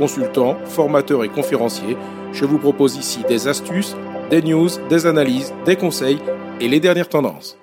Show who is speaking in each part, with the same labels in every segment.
Speaker 1: consultant, formateur et conférencier. Je vous propose ici des astuces, des news, des analyses, des conseils et les dernières tendances.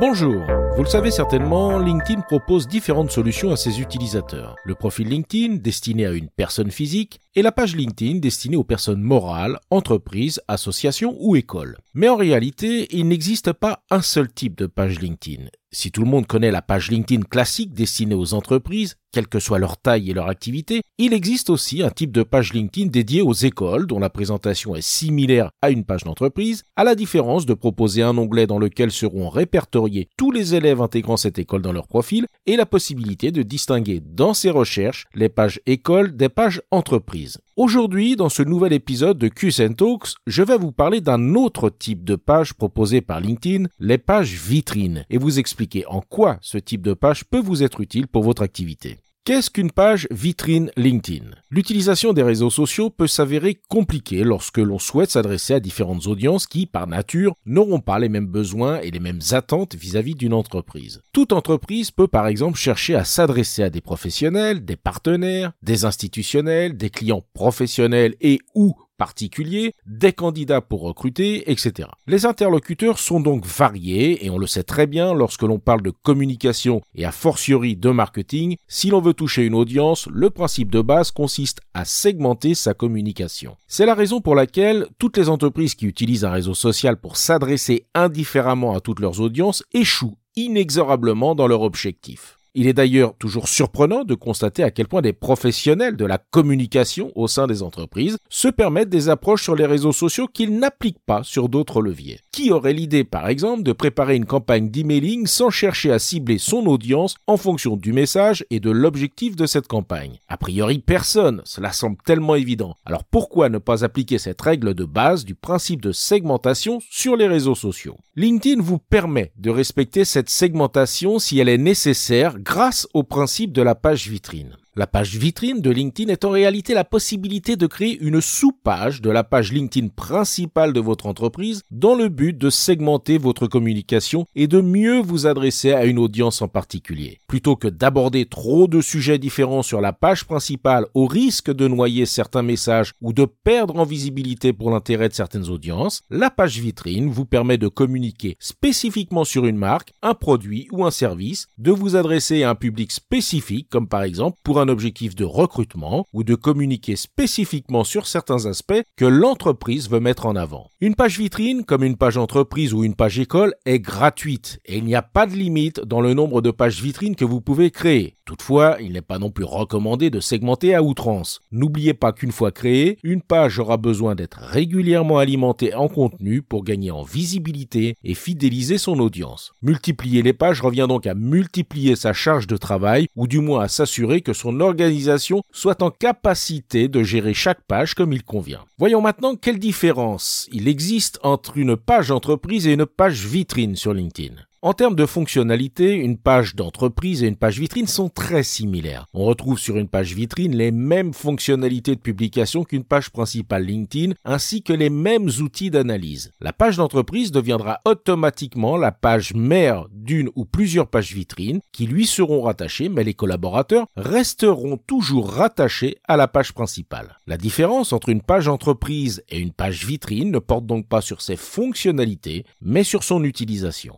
Speaker 1: Bonjour, vous le savez certainement, LinkedIn propose différentes solutions à ses utilisateurs. Le profil LinkedIn destiné à une personne physique et la page LinkedIn destinée aux personnes morales, entreprises, associations ou écoles. Mais en réalité, il n'existe pas un seul type de page LinkedIn. Si tout le monde connaît la page LinkedIn classique destinée aux entreprises, quelle que soit leur taille et leur activité, il existe aussi un type de page LinkedIn dédié aux écoles dont la présentation est similaire à une page d'entreprise, à la différence de proposer un onglet dans lequel seront répertoriés tous les élèves intégrant cette école dans leur profil et la possibilité de distinguer dans ces recherches les pages écoles des pages entreprises. Aujourd'hui, dans ce nouvel épisode de QSN Talks, je vais vous parler d'un autre type de page proposé par LinkedIn, les pages vitrines, et vous expliquer en quoi ce type de page peut vous être utile pour votre activité. Qu'est-ce qu'une page vitrine LinkedIn? L'utilisation des réseaux sociaux peut s'avérer compliquée lorsque l'on souhaite s'adresser à différentes audiences qui, par nature, n'auront pas les mêmes besoins et les mêmes attentes vis-à-vis d'une entreprise. Toute entreprise peut par exemple chercher à s'adresser à des professionnels, des partenaires, des institutionnels, des clients professionnels et ou particuliers, des candidats pour recruter, etc. Les interlocuteurs sont donc variés et on le sait très bien lorsque l'on parle de communication et a fortiori de marketing, si l'on veut toucher une audience, le principe de base consiste à segmenter sa communication. C'est la raison pour laquelle toutes les entreprises qui utilisent un réseau social pour s'adresser indifféremment à toutes leurs audiences échouent inexorablement dans leur objectif. Il est d'ailleurs toujours surprenant de constater à quel point des professionnels de la communication au sein des entreprises se permettent des approches sur les réseaux sociaux qu'ils n'appliquent pas sur d'autres leviers. Qui aurait l'idée, par exemple, de préparer une campagne d'emailing sans chercher à cibler son audience en fonction du message et de l'objectif de cette campagne? A priori, personne, cela semble tellement évident. Alors pourquoi ne pas appliquer cette règle de base du principe de segmentation sur les réseaux sociaux? LinkedIn vous permet de respecter cette segmentation si elle est nécessaire grâce au principe de la page vitrine. La page vitrine de LinkedIn est en réalité la possibilité de créer une sous-page de la page LinkedIn principale de votre entreprise dans le but de segmenter votre communication et de mieux vous adresser à une audience en particulier. Plutôt que d'aborder trop de sujets différents sur la page principale au risque de noyer certains messages ou de perdre en visibilité pour l'intérêt de certaines audiences, la page vitrine vous permet de communiquer spécifiquement sur une marque, un produit ou un service, de vous adresser à un public spécifique comme par exemple pour un objectif de recrutement ou de communiquer spécifiquement sur certains aspects que l'entreprise veut mettre en avant. Une page vitrine, comme une page entreprise ou une page école, est gratuite et il n'y a pas de limite dans le nombre de pages vitrines que vous pouvez créer. Toutefois, il n'est pas non plus recommandé de segmenter à outrance. N'oubliez pas qu'une fois créée, une page aura besoin d'être régulièrement alimentée en contenu pour gagner en visibilité et fidéliser son audience. Multiplier les pages revient donc à multiplier sa charge de travail ou du moins à s'assurer que son organisation soit en capacité de gérer chaque page comme il convient. Voyons maintenant quelle différence il existe entre une page entreprise et une page vitrine sur LinkedIn. En termes de fonctionnalité, une page d'entreprise et une page vitrine sont très similaires. On retrouve sur une page vitrine les mêmes fonctionnalités de publication qu'une page principale LinkedIn, ainsi que les mêmes outils d'analyse. La page d'entreprise deviendra automatiquement la page mère d'une ou plusieurs pages vitrines qui lui seront rattachées, mais les collaborateurs resteront toujours rattachés à la page principale. La différence entre une page entreprise et une page vitrine ne porte donc pas sur ses fonctionnalités, mais sur son utilisation.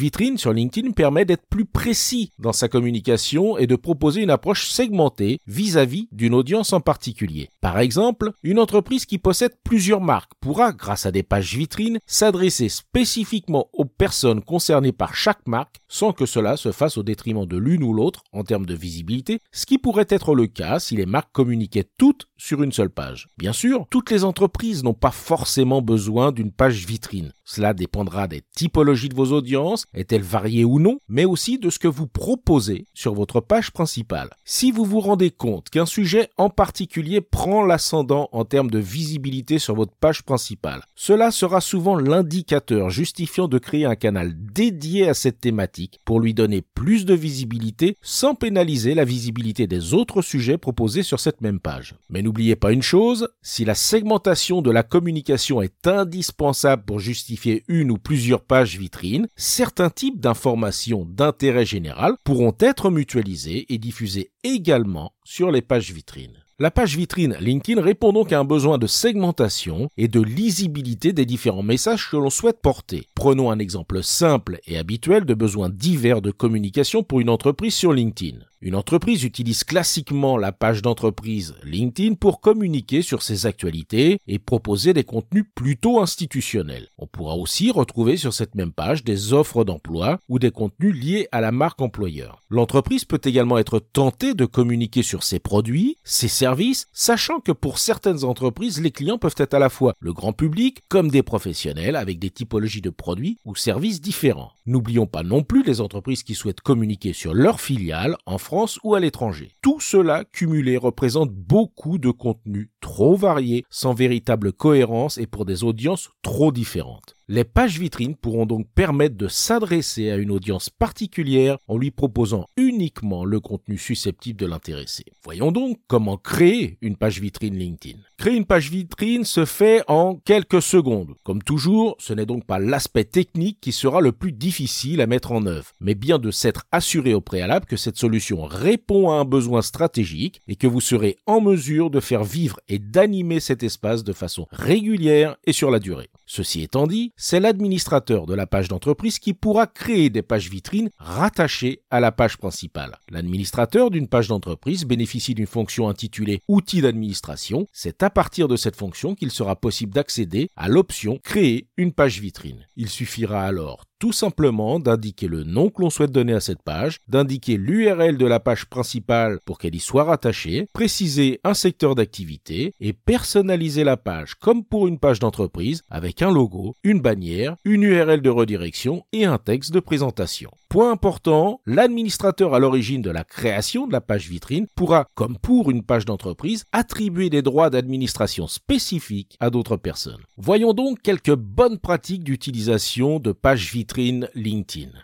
Speaker 1: Vitrine sur LinkedIn permet d'être plus précis dans sa communication et de proposer une approche segmentée vis-à-vis d'une audience en particulier. Par exemple, une entreprise qui possède plusieurs marques pourra, grâce à des pages vitrines, s'adresser spécifiquement aux personnes concernées par chaque marque sans que cela se fasse au détriment de l'une ou l'autre en termes de visibilité, ce qui pourrait être le cas si les marques communiquaient toutes sur une seule page. Bien sûr, toutes les entreprises n'ont pas forcément besoin d'une page vitrine. Cela dépendra des typologies de vos audiences, est-elle variée ou non, mais aussi de ce que vous proposez sur votre page principale. Si vous vous rendez compte qu'un sujet en particulier prend l'ascendant en termes de visibilité sur votre page principale, cela sera souvent l'indicateur justifiant de créer un canal dédié à cette thématique pour lui donner plus de visibilité sans pénaliser la visibilité des autres sujets proposés sur cette même page. Mais n'oubliez pas une chose, si la segmentation de la communication est indispensable pour justifier une ou plusieurs pages vitrines, certains types d'informations d'intérêt général pourront être mutualisés et diffusés également sur les pages vitrines. La page vitrine LinkedIn répond donc à un besoin de segmentation et de lisibilité des différents messages que l'on souhaite porter. Prenons un exemple simple et habituel de besoins divers de communication pour une entreprise sur LinkedIn. Une entreprise utilise classiquement la page d'entreprise LinkedIn pour communiquer sur ses actualités et proposer des contenus plutôt institutionnels. On pourra aussi retrouver sur cette même page des offres d'emploi ou des contenus liés à la marque employeur. L'entreprise peut également être tentée de communiquer sur ses produits, ses services, sachant que pour certaines entreprises, les clients peuvent être à la fois le grand public comme des professionnels avec des typologies de produits ou services différents. N'oublions pas non plus les entreprises qui souhaitent communiquer sur leurs filiales en France ou à l'étranger. Tout cela cumulé représente beaucoup de contenus trop variés, sans véritable cohérence et pour des audiences trop différentes. Les pages vitrines pourront donc permettre de s'adresser à une audience particulière en lui proposant uniquement le contenu susceptible de l'intéresser. Voyons donc comment créer une page vitrine LinkedIn. Créer une page vitrine se fait en quelques secondes. Comme toujours, ce n'est donc pas l'aspect technique qui sera le plus difficile à mettre en œuvre, mais bien de s'être assuré au préalable que cette solution répond à un besoin stratégique et que vous serez en mesure de faire vivre et d'animer cet espace de façon régulière et sur la durée. Ceci étant dit, c'est l'administrateur de la page d'entreprise qui pourra créer des pages vitrines rattachées à la page principale. L'administrateur d'une page d'entreprise bénéficie d'une fonction intitulée Outils d'administration. C'est à partir de cette fonction qu'il sera possible d'accéder à l'option Créer une page vitrine. Il suffira alors tout simplement d'indiquer le nom que l'on souhaite donner à cette page, d'indiquer l'URL de la page principale pour qu'elle y soit rattachée, préciser un secteur d'activité et personnaliser la page comme pour une page d'entreprise avec un logo, une bannière, une URL de redirection et un texte de présentation. Point important, l'administrateur à l'origine de la création de la page vitrine pourra, comme pour une page d'entreprise, attribuer des droits d'administration spécifiques à d'autres personnes. Voyons donc quelques bonnes pratiques d'utilisation de pages vitrines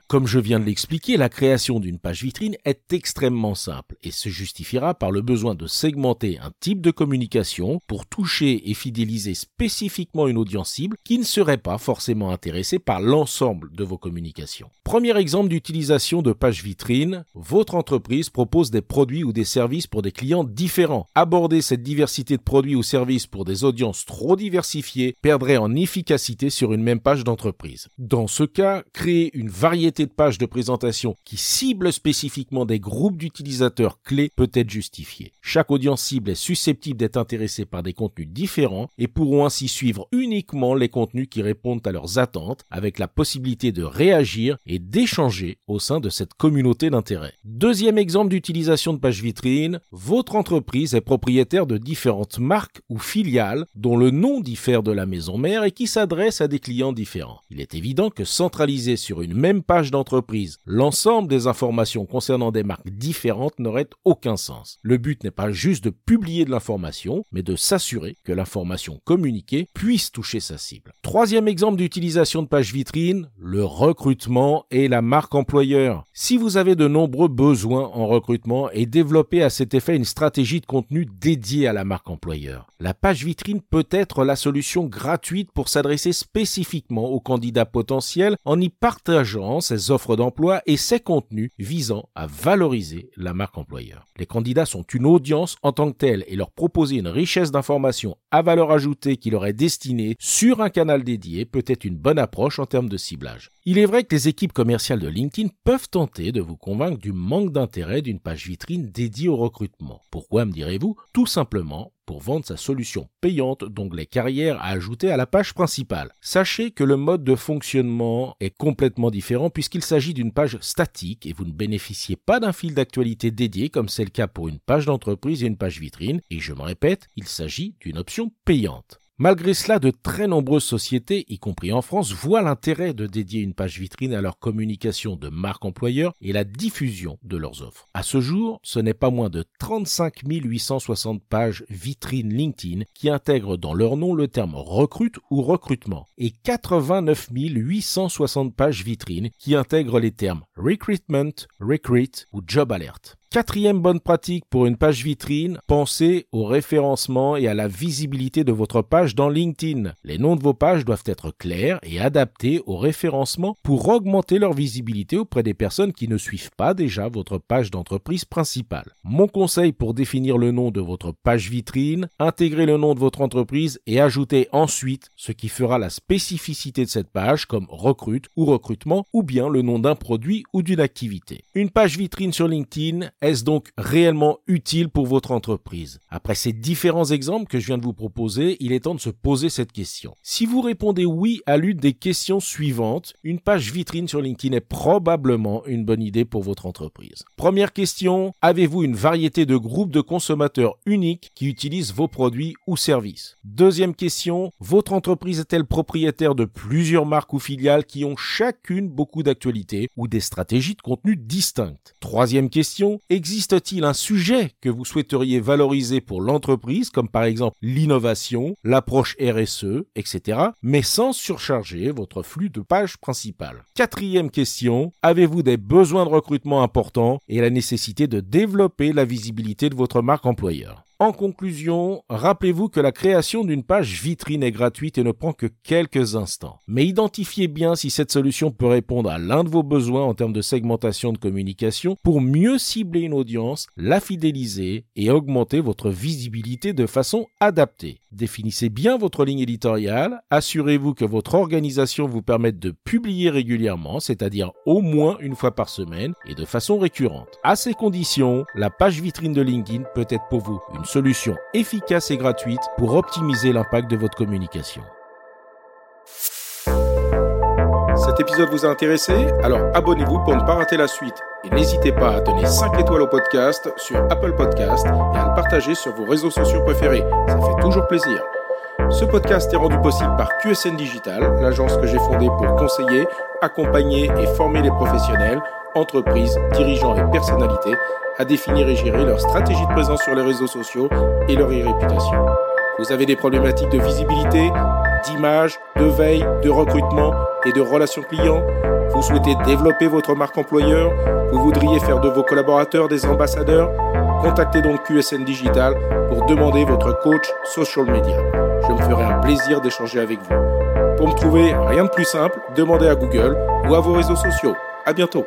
Speaker 1: Comme je viens de l'expliquer, la création d'une page vitrine est extrêmement simple et se justifiera par le besoin de segmenter un type de communication pour toucher et fidéliser spécifiquement une audience cible qui ne serait pas forcément intéressée par l'ensemble de vos communications. Premier exemple d'utilisation de page vitrine, votre entreprise propose des produits ou des services pour des clients différents. Aborder cette diversité de produits ou services pour des audiences trop diversifiées perdrait en efficacité sur une même page d'entreprise. Dans ce cas, créer une variété de pages de présentation qui ciblent spécifiquement des groupes d'utilisateurs clés peut être justifié. Chaque audience cible est susceptible d'être intéressée par des contenus différents et pourront ainsi suivre uniquement les contenus qui répondent à leurs attentes avec la possibilité de réagir et d'échanger au sein de cette communauté d'intérêt. Deuxième exemple d'utilisation de pages vitrines, votre entreprise est propriétaire de différentes marques ou filiales dont le nom diffère de la maison mère et qui s'adressent à des clients différents. Il est évident que sur une même page d'entreprise l'ensemble des informations concernant des marques différentes n'aurait aucun sens. Le but n'est pas juste de publier de l'information, mais de s'assurer que l'information communiquée puisse toucher sa cible. Troisième exemple d'utilisation de page vitrine, le recrutement et la marque employeur. Si vous avez de nombreux besoins en recrutement et développez à cet effet une stratégie de contenu dédiée à la marque employeur, la page vitrine peut être la solution gratuite pour s'adresser spécifiquement aux candidats potentiels en y partageant ses offres d'emploi et ses contenus visant à valoriser la marque employeur. Les candidats sont une audience en tant que telle et leur proposer une richesse d'informations à valeur ajoutée qui leur est destinée sur un canal dédié peut être une bonne approche en termes de ciblage. Il est vrai que les équipes commerciales de LinkedIn peuvent tenter de vous convaincre du manque d'intérêt d'une page vitrine dédiée au recrutement. Pourquoi me direz-vous? Tout simplement pour vendre sa solution payante d'onglet carrière à ajouter à la page principale. Sachez que le mode de fonctionnement est complètement différent puisqu'il s'agit d'une page statique et vous ne bénéficiez pas d'un fil d'actualité dédié comme c'est le cas pour une page d'entreprise et une page vitrine et je me répète, il s'agit d'une option payante. Malgré cela, de très nombreuses sociétés, y compris en France, voient l'intérêt de dédier une page vitrine à leur communication de marque employeur et la diffusion de leurs offres. À ce jour, ce n'est pas moins de 35 860 pages vitrines LinkedIn qui intègrent dans leur nom le terme recrute ou recrutement et 89 860 pages vitrines qui intègrent les termes recruitment, recruit ou job alert. Quatrième bonne pratique pour une page vitrine, pensez au référencement et à la visibilité de votre page dans LinkedIn. Les noms de vos pages doivent être clairs et adaptés au référencement pour augmenter leur visibilité auprès des personnes qui ne suivent pas déjà votre page d'entreprise principale. Mon conseil pour définir le nom de votre page vitrine, intégrez le nom de votre entreprise et ajoutez ensuite ce qui fera la spécificité de cette page comme recrute ou recrutement ou bien le nom d'un produit ou d'une activité. Une page vitrine sur LinkedIn est-ce donc réellement utile pour votre entreprise? Après ces différents exemples que je viens de vous proposer, il est temps de se poser cette question. Si vous répondez oui à l'une des questions suivantes, une page vitrine sur LinkedIn est probablement une bonne idée pour votre entreprise. Première question, avez-vous une variété de groupes de consommateurs uniques qui utilisent vos produits ou services? Deuxième question, votre entreprise est-elle propriétaire de plusieurs marques ou filiales qui ont chacune beaucoup d'actualités ou des stratégies de contenu distinctes? Troisième question, existe-t-il un sujet que vous souhaiteriez valoriser pour l'entreprise, comme par exemple l'innovation, l'approche RSE, etc., mais sans surcharger votre flux de pages principales Quatrième question, avez-vous des besoins de recrutement importants et la nécessité de développer la visibilité de votre marque employeur? En conclusion, rappelez-vous que la création d'une page vitrine est gratuite et ne prend que quelques instants. Mais identifiez bien si cette solution peut répondre à l'un de vos besoins en termes de segmentation de communication pour mieux cibler une audience, la fidéliser et augmenter votre visibilité de façon adaptée. Définissez bien votre ligne éditoriale, assurez-vous que votre organisation vous permette de publier régulièrement, c'est-à-dire au moins une fois par semaine et de façon récurrente. À ces conditions, la page vitrine de LinkedIn peut être pour vous solution efficace et gratuite pour optimiser l'impact de votre communication.
Speaker 2: Cet épisode vous a intéressé? Alors abonnez-vous pour ne pas rater la suite. Et n'hésitez pas à donner 5 étoiles au podcast sur Apple Podcast et à le partager sur vos réseaux sociaux préférés. Ça fait toujours plaisir. Ce podcast est rendu possible par QSN Digital, l'agence que j'ai fondée pour conseiller, accompagner et former les professionnels, entreprises, dirigeants et personnalités à définir et gérer leur stratégie de présence sur les réseaux sociaux et leur e-réputation. Vous avez des problématiques de visibilité, d'image, de veille, de recrutement et de relations clients Vous souhaitez développer votre marque employeur Vous voudriez faire de vos collaborateurs des ambassadeurs Contactez donc QSN Digital pour demander votre coach social media. Je me ferai un plaisir d'échanger avec vous. Pour me trouver, rien de plus simple, demandez à Google ou à vos réseaux sociaux. À bientôt